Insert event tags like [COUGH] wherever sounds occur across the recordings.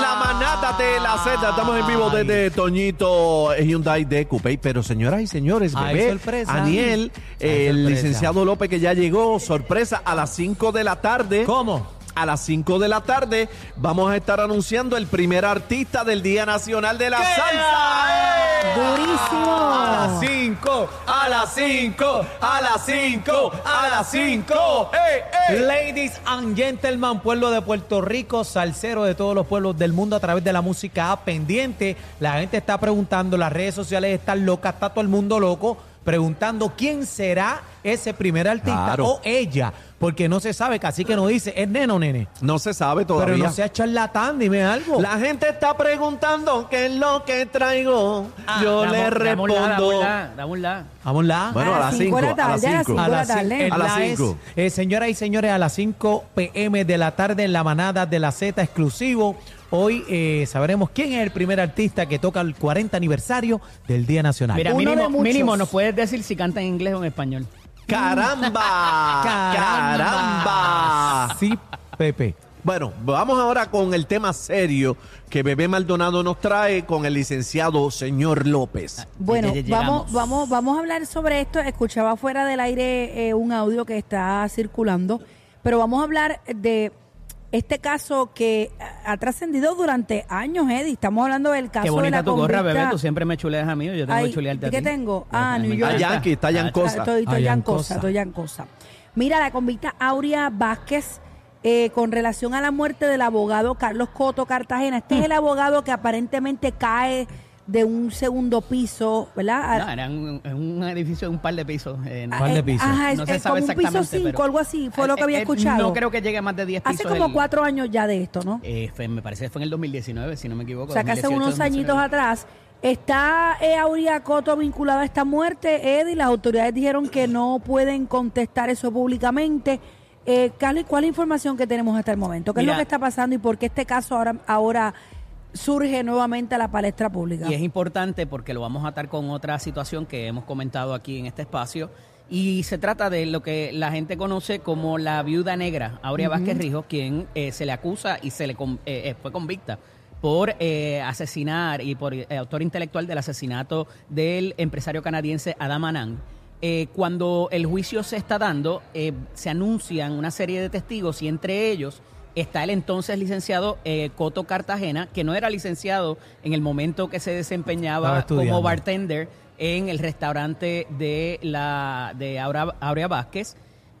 La manata de la Z, estamos en vivo desde Toñito Hyundai de Coupé, pero señoras y señores, Ay, bebé, sorpresa. Aniel, Ay, el sorpresa. licenciado López que ya llegó, sorpresa, a las 5 de la tarde. ¿Cómo? A las 5 de la tarde vamos a estar anunciando el primer artista del Día Nacional de la Salsa. Durísimo. A las 5, a las 5, a las 5, a las 5. ¡Ey, ey! Ladies and gentlemen, pueblo de Puerto Rico, salsero de todos los pueblos del mundo a través de la música pendiente. La gente está preguntando, las redes sociales están locas, está todo el mundo loco, preguntando quién será ese primer artista Claro. o ella, porque no se sabe, casi que no dice, ¿es nene o nene? No se sabe Pero todavía. no sea charlatán, dime algo. La gente está preguntando qué es lo que traigo. Yo le respondo. Vámonos Bueno, a las cinco 5. de la A las tarde, a las 5. cinco. A las, cin- tarde. en A las la es- cinco. eh, señoras y señores, a las 5 pm de la tarde en la manada de la Z exclusivo. Hoy eh, sabremos quién es el primer artista que toca el 40 aniversario del Día Nacional. Mira, Uno de mínimo, muchos. mínimo nos puedes decir si canta en inglés o en español. [LAUGHS] ¡Caramba! ¡Caramba! Sí, Pepe. Bueno, vamos ahora con el tema serio que Bebé Maldonado nos trae con el licenciado señor López. Bueno, ya llegamos. vamos, vamos, vamos a hablar sobre esto. Escuchaba fuera del aire eh, un audio que está circulando, pero vamos a hablar de este caso que ha trascendido durante años, Eddie. Estamos hablando del caso Qué de bonita la tu gorra, bebé. Tú siempre me chuleas a mí, yo tengo Ay, que chulearte a ti. ¿qué tengo? Ah, New. York. Está yankee, está yancosa. Estoy, estoy Ah, yancosa, yancosa. estoy yancosa. Mira, la convicta Aurea Vázquez, eh, con relación a la muerte del abogado Carlos Coto Cartagena. Este Mm. es el abogado que aparentemente cae de un segundo piso, ¿verdad? No, era un, edificio de un par de pisos. eh, no, par de Eh, pisos. Ajá, es, no se es sabe como un piso exactamente. 5, pero- algo así, fue lo que Eh, había eh, escuchado. No creo que llegue a más de 10 pisos. Hace como el- cuatro años ya de esto, ¿no? eh, fue- me parece que fue en el 2019, si no me equivoco. O sea, que hace 2018, unos añitos 2019. atrás. ¿Está eh, Aurea Coto vinculada a esta muerte, Eddie? Las autoridades dijeron que no pueden contestar eso públicamente. Eh, Carlos, ¿cuál es la información que tenemos hasta el momento? ¿Qué es lo que está pasando y por qué este caso ahora, ahora surge nuevamente a la palestra pública? Y es importante porque lo vamos a atar con otra situación que hemos comentado aquí en este espacio. Y se trata de lo que la gente conoce como la viuda negra, Aurea Vázquez Rijo, quien eh, se le acusa y se le eh, eh, fue convicta por eh, asesinar y por eh, autor intelectual del asesinato del empresario canadiense Adam Anand. Eh, cuando el juicio se está dando, eh, se anuncian una serie de testigos y entre ellos está el entonces licenciado eh, Coto Cartagena, que no era licenciado en el momento que se desempeñaba como bartender en el restaurante de la de Aura- Aurea Vázquez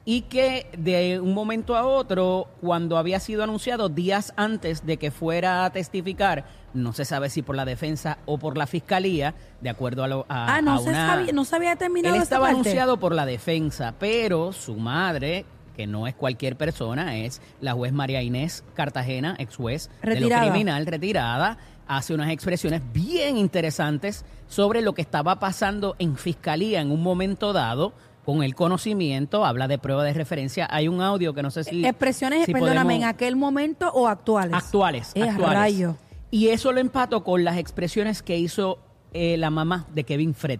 y que de un momento a otro, cuando había sido anunciado días antes de que fuera a testificar, no se sabe si por la defensa o por la fiscalía, de acuerdo a, lo, a, ah, no a se, sabía, no se había terminado él esa estaba parte. anunciado por la defensa, pero su madre, que no es cualquier persona, es la juez María Inés Cartagena, ex juez de lo criminal, retirada, hace unas expresiones bien interesantes sobre lo que estaba pasando en fiscalía en un momento dado. Con el conocimiento, habla de prueba de referencia. Hay un audio que no sé si. Expresiones, si perdóname, en aquel momento o actuales. Actuales, Eh, actuales. rayo. Y eso lo empato con las expresiones que hizo eh, la mamá de Kevin Fred.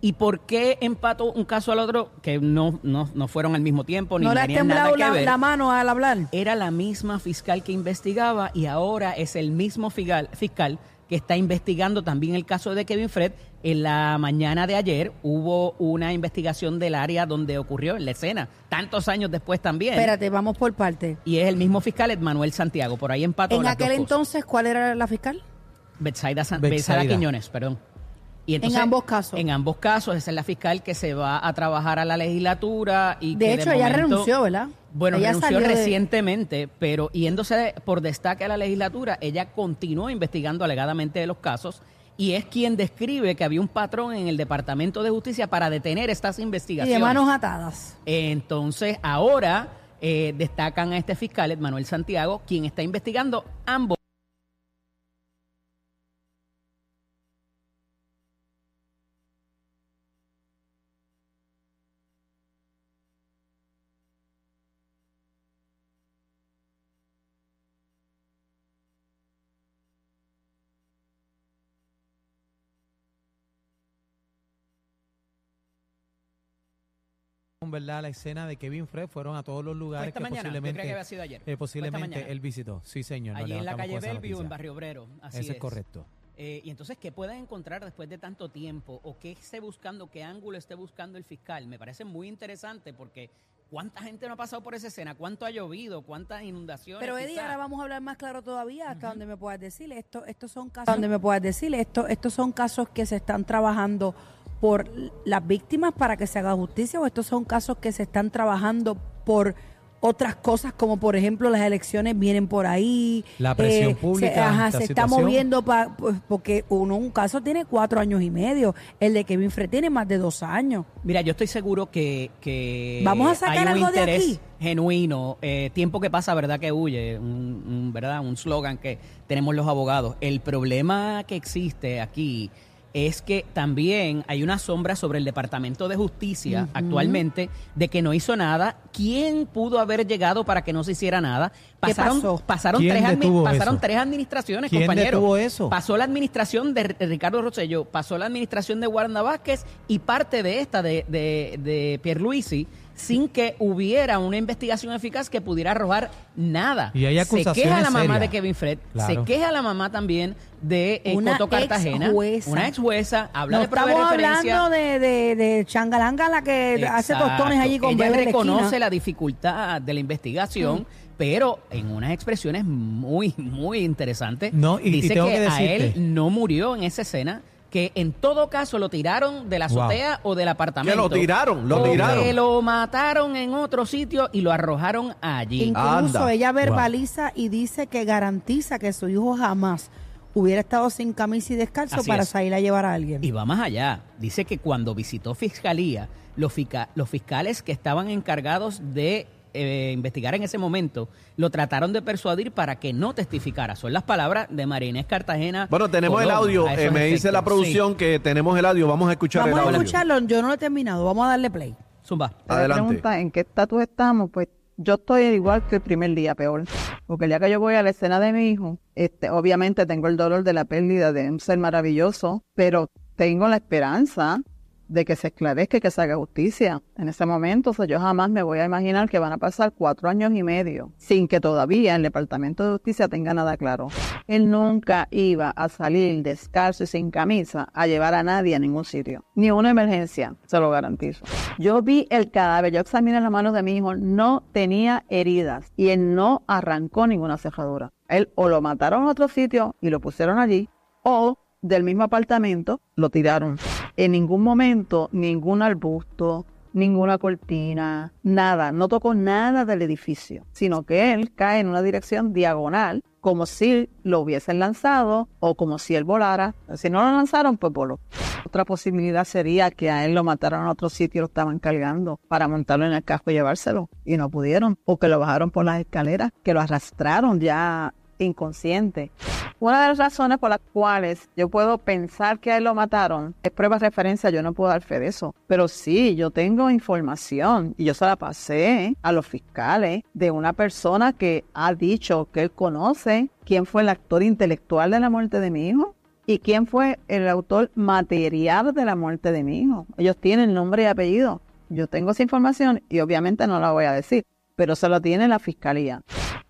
¿Y por qué empato un caso al otro? Que no, no, no fueron al mismo tiempo, ni ¿No le ha tenían nada temblado la, mano al hablar? Era la misma fiscal que investigaba y ahora es el mismo fiscal, fiscal que está investigando también el caso de Kevin Fred. En la mañana de ayer hubo una investigación del área donde ocurrió, en la escena, tantos años después también. Espérate, vamos por parte. Y es el mismo fiscal, Manuel Santiago. Por ahí empató En las aquel dos cosas. entonces, ¿cuál era la fiscal? Betsaida, San- Betsaida. Betsaida Quiñones, perdón. Y En ambos casos. En ambos casos, esa es la fiscal que se va a trabajar a la legislatura y De que hecho, ella momento- renunció, ¿verdad? Bueno, Ella renunció de- recientemente, pero yéndose por destaque a la legislatura, ella continuó investigando alegadamente de los casos y es quien describe que había un patrón en el Departamento de Justicia para detener estas Y investigaciones. de manos atadas. Entonces, ahora eh, destacan a este fiscal, Manuel Santiago, quien está investigando ambos. Vieron, ¿verdad? La escena de Kevin Fred, fueron a todos los lugares esta que mañana, yo posiblemente, creo que había sido ayer. eh, Fue esta posiblemente él visitó. Sí, señor. Allí en la calle con Bellevue, en. Barrio Obrero. Así Eso es es. correcto. Eh, y entonces, ¿qué pueden encontrar después de tanto tiempo? ¿O qué esté buscando, qué ángulo esté buscando el fiscal? Me parece muy interesante porque ¿cuánta gente no ha pasado por esa escena? ¿Cuánto ha llovido? ¿Cuántas inundaciones? Pero Eddie, quizás? ahora vamos a hablar más claro todavía, hasta donde me puedas decir. Esto, estos son casos, donde me puedas decir, esto, estos son casos que se están trabajando por las víctimas para que se haga justicia, o estos son casos que se están trabajando por otras cosas, como por ejemplo las elecciones vienen por ahí. eh, La presión se- pública, ajá, se está moviendo pa- pues, porque uno, un caso tiene cuatro años y medio, el de Kevin Fred tiene más de dos años. Mira, yo estoy seguro que, que Vamos a sacar hay un algo de interés aquí. genuino. eh, tiempo que pasa, verdad que huye, un, un- verdad, un slogan que tenemos los abogados. El problema que existe aquí es que también hay una sombra sobre el Departamento de Justicia actualmente de que no hizo nada. ¿Quién pudo haber llegado para que no se hiciera nada? ¿Qué Pasaron, pasó? pasaron, ¿Quién tres, pasaron eso? tres administraciones, ¿Quién compañero. detuvo eso? Pasó la administración de de Ricardo Rosselló, pasó la administración de Wanda Vázquez y parte de esta de, de, de Pierluisi sin que hubiera una investigación eficaz que pudiera arrojar nada. Y hay se queja la mamá serias. de Kevin Fred, Claro. se queja la mamá también de eh, Una Coto Cartagena, ex jueza. una ex jueza, habla no de prueba de estamos hablando de, de, de Changalanga, la que hace tostones allí con Ella la reconoce. La dificultad de la investigación, Mm. pero en unas expresiones muy, muy interesantes. No, y- y dice tengo que, que a él no murió en esa escena, que en todo caso lo tiraron de la azotea o del apartamento. Que lo tiraron, lo o tiraron. Que lo mataron en otro sitio y lo arrojaron allí. Incluso Anda. ella verbaliza y dice que garantiza que su hijo jamás hubiera estado sin camisa y descalzo Así para es. salir a llevar a alguien. Y va más allá. Dice que cuando visitó fiscalía, los, fica- los fiscales que estaban encargados de eh, investigar en ese momento lo trataron de persuadir para que no testificara. Son las palabras de Marinés Cartagena. Bueno, tenemos el audio. a eh, me dice la producción que tenemos el audio. Vamos a escuchar Vamos el a audio. escucharlo, yo no lo he terminado, vamos a darle play. Zumba. Te Adelante. pregunta en qué estatus estamos, pues yo estoy igual que el primer día, peor. Porque el día que yo voy a la escena de mi hijo, este, obviamente tengo el dolor de la pérdida de un ser maravilloso, pero tengo la esperanza de que se esclarezca y que se haga justicia. En ese momento, yo jamás me voy a imaginar que van a pasar cuatro años y medio sin que todavía el Departamento de Justicia tenga nada claro. Él nunca iba a salir descalzo y sin camisa a llevar a nadie a ningún sitio. Ni una emergencia, se lo garantizo. Yo vi el cadáver, yo examiné las manos de mi hijo, no tenía heridas y él no arrancó ninguna cerradura. Él o lo mataron a otro sitio y lo pusieron allí, o del mismo apartamento lo tiraron. En ningún momento ningún arbusto, ninguna cortina, nada, no tocó nada del edificio, sino que él cae en una dirección diagonal, como si lo hubiesen lanzado o como si él volara. Si no lo lanzaron, pues voló. Otra posibilidad sería que a él lo mataron a otro sitio y lo estaban cargando para montarlo en el casco y llevárselo y no pudieron, o que lo bajaron por las escaleras, que lo arrastraron ya inconsciente. Una de las razones por las cuales yo puedo pensar que a él lo mataron es prueba de referencia, yo no puedo dar fe de eso. Pero sí, yo tengo información y yo se la pasé a los fiscales de una persona que ha dicho que él conoce quién fue el actor intelectual de la muerte de mi hijo y quién fue el autor material de la muerte de mi hijo. Ellos tienen nombre y apellido. Yo tengo esa información y obviamente no la voy a decir, pero se lo tiene la fiscalía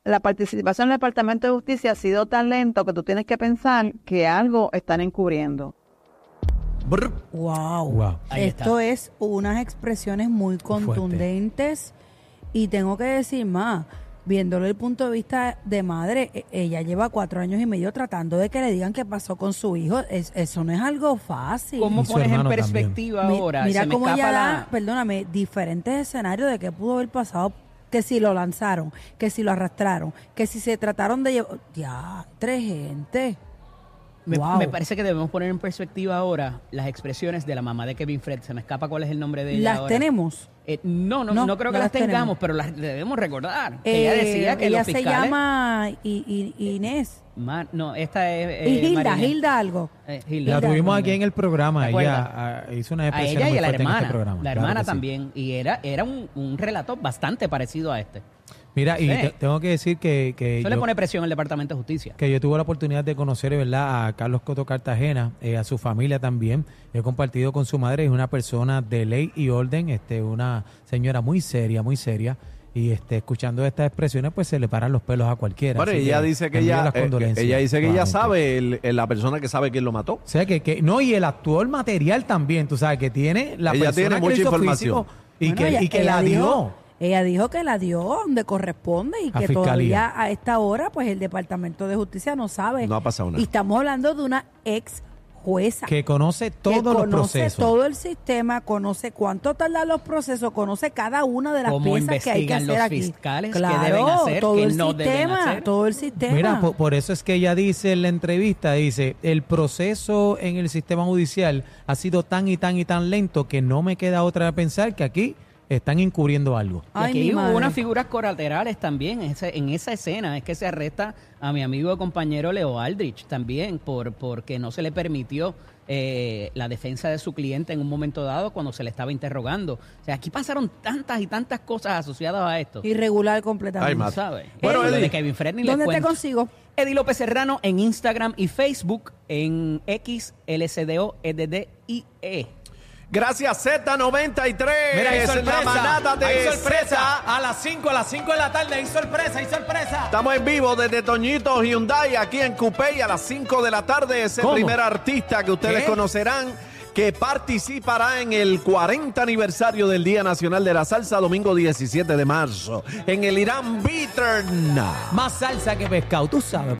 la participación del Departamento de Justicia ha sido tan lento que tú tienes que pensar que algo están encubriendo. Brr. Wow. Wow. Esto es unas expresiones muy contundentes y tengo que decir más, viéndolo desde el punto de vista de madre, e- ella lleva cuatro años y medio tratando de que le digan qué pasó con su hijo. Es- eso no es algo fácil. ¿Cómo pones en también. perspectiva Mi- ahora? Mira Se me cómo ella da, perdóname, diferentes escenarios de qué pudo haber pasado. Que si lo lanzaron, que si lo arrastraron, que si se trataron de llevar. Ya, tres gente. Me, Wow. me parece que debemos poner en perspectiva ahora las expresiones de la mamá de Kevin Fred. Se me escapa cuál es el nombre de ella. Las ahora. tenemos. Eh, no, no, No, no, creo no que las tengamos, pero las debemos recordar. Que ella decía que Eh, ella los se llama I- I- Inés. No, esta es. y eh, Hilda. Hilda algo. Eh, Hilda. La Hilda, tuvimos aquí en el programa. ¿Te Ella ah, hizo una a expresión ella y muy a la este hermana. programa. la Claro hermana sí. también. Y era, era un, un relato bastante parecido a este. Mira, y te- tengo que decir que, que Eso le yo- pone presión al Departamento de Justicia. que yo tuve la oportunidad de conocer, ¿verdad? A Carlos Coto Cartagena, eh, a su familia también. He compartido con su madre, es una persona de ley y orden, este, una señora muy seria, muy seria. Y este, escuchando estas expresiones, pues se le paran los pelos a cualquiera. Bueno, Así ella dice que ella, las eh, condolencias ella dice que ella sabe, el- el- la persona que sabe quién lo mató. O sea, que, que no, y el actual material también, tú sabes, que tiene la Ella persona tiene que mucha información. físico y Bueno, que, ella- y que ella la dio. Ella dijo que la dio donde corresponde y A que fiscalía. todavía a esta hora, pues el Departamento de Justicia no sabe. No ha pasado nada. Y estamos hablando de una ex jueza Que conoce que todos los conoce procesos. todo el sistema, conoce cuánto tardan los procesos, conoce cada una de las Cómo piezas que hay que hacer los aquí. fiscales, claro, deben hacer, todo qué el no deben sistema, hacer. todo el sistema. Mira, po- por, eso es que ella dice en la entrevista, dice, el proceso en el sistema judicial ha sido tan y tan y tan lento que no me queda otra de pensar que aquí están encubriendo algo. Y aquí hubo madre. unas figuras colaterales también. En, ese- en esa escena es que se arresta a mi amigo y compañero Leo Aldrich también por porque no se le permitió eh, la defensa de su cliente en un momento dado cuando se le estaba interrogando. O sea, aquí pasaron tantas y tantas cosas asociadas a esto. Irregular completamente. Ay, ¿Tú madre. sabes? Bueno, Lo Eddie, de Kevin Fred ni les ¿Dónde te consigo? Eddie López Serrano en Instagram y Facebook, en X, LCDO, EDD y E. Gracias Z93. Mira, hay es sorpresa. la manada de hay sorpresa. Z. A las 5, a las 5 de la tarde hay sorpresa, hay sorpresa. Estamos en vivo desde Toñito Hyundai aquí en Coupé a las 5 de la tarde. Ese ¿Cómo? primer artista que ustedes ¿Qué? conocerán que participará en el 40 aniversario del Día Nacional de la Salsa, domingo 17 de marzo, en el Irán Bittern. Más salsa que pescado, tú sabes.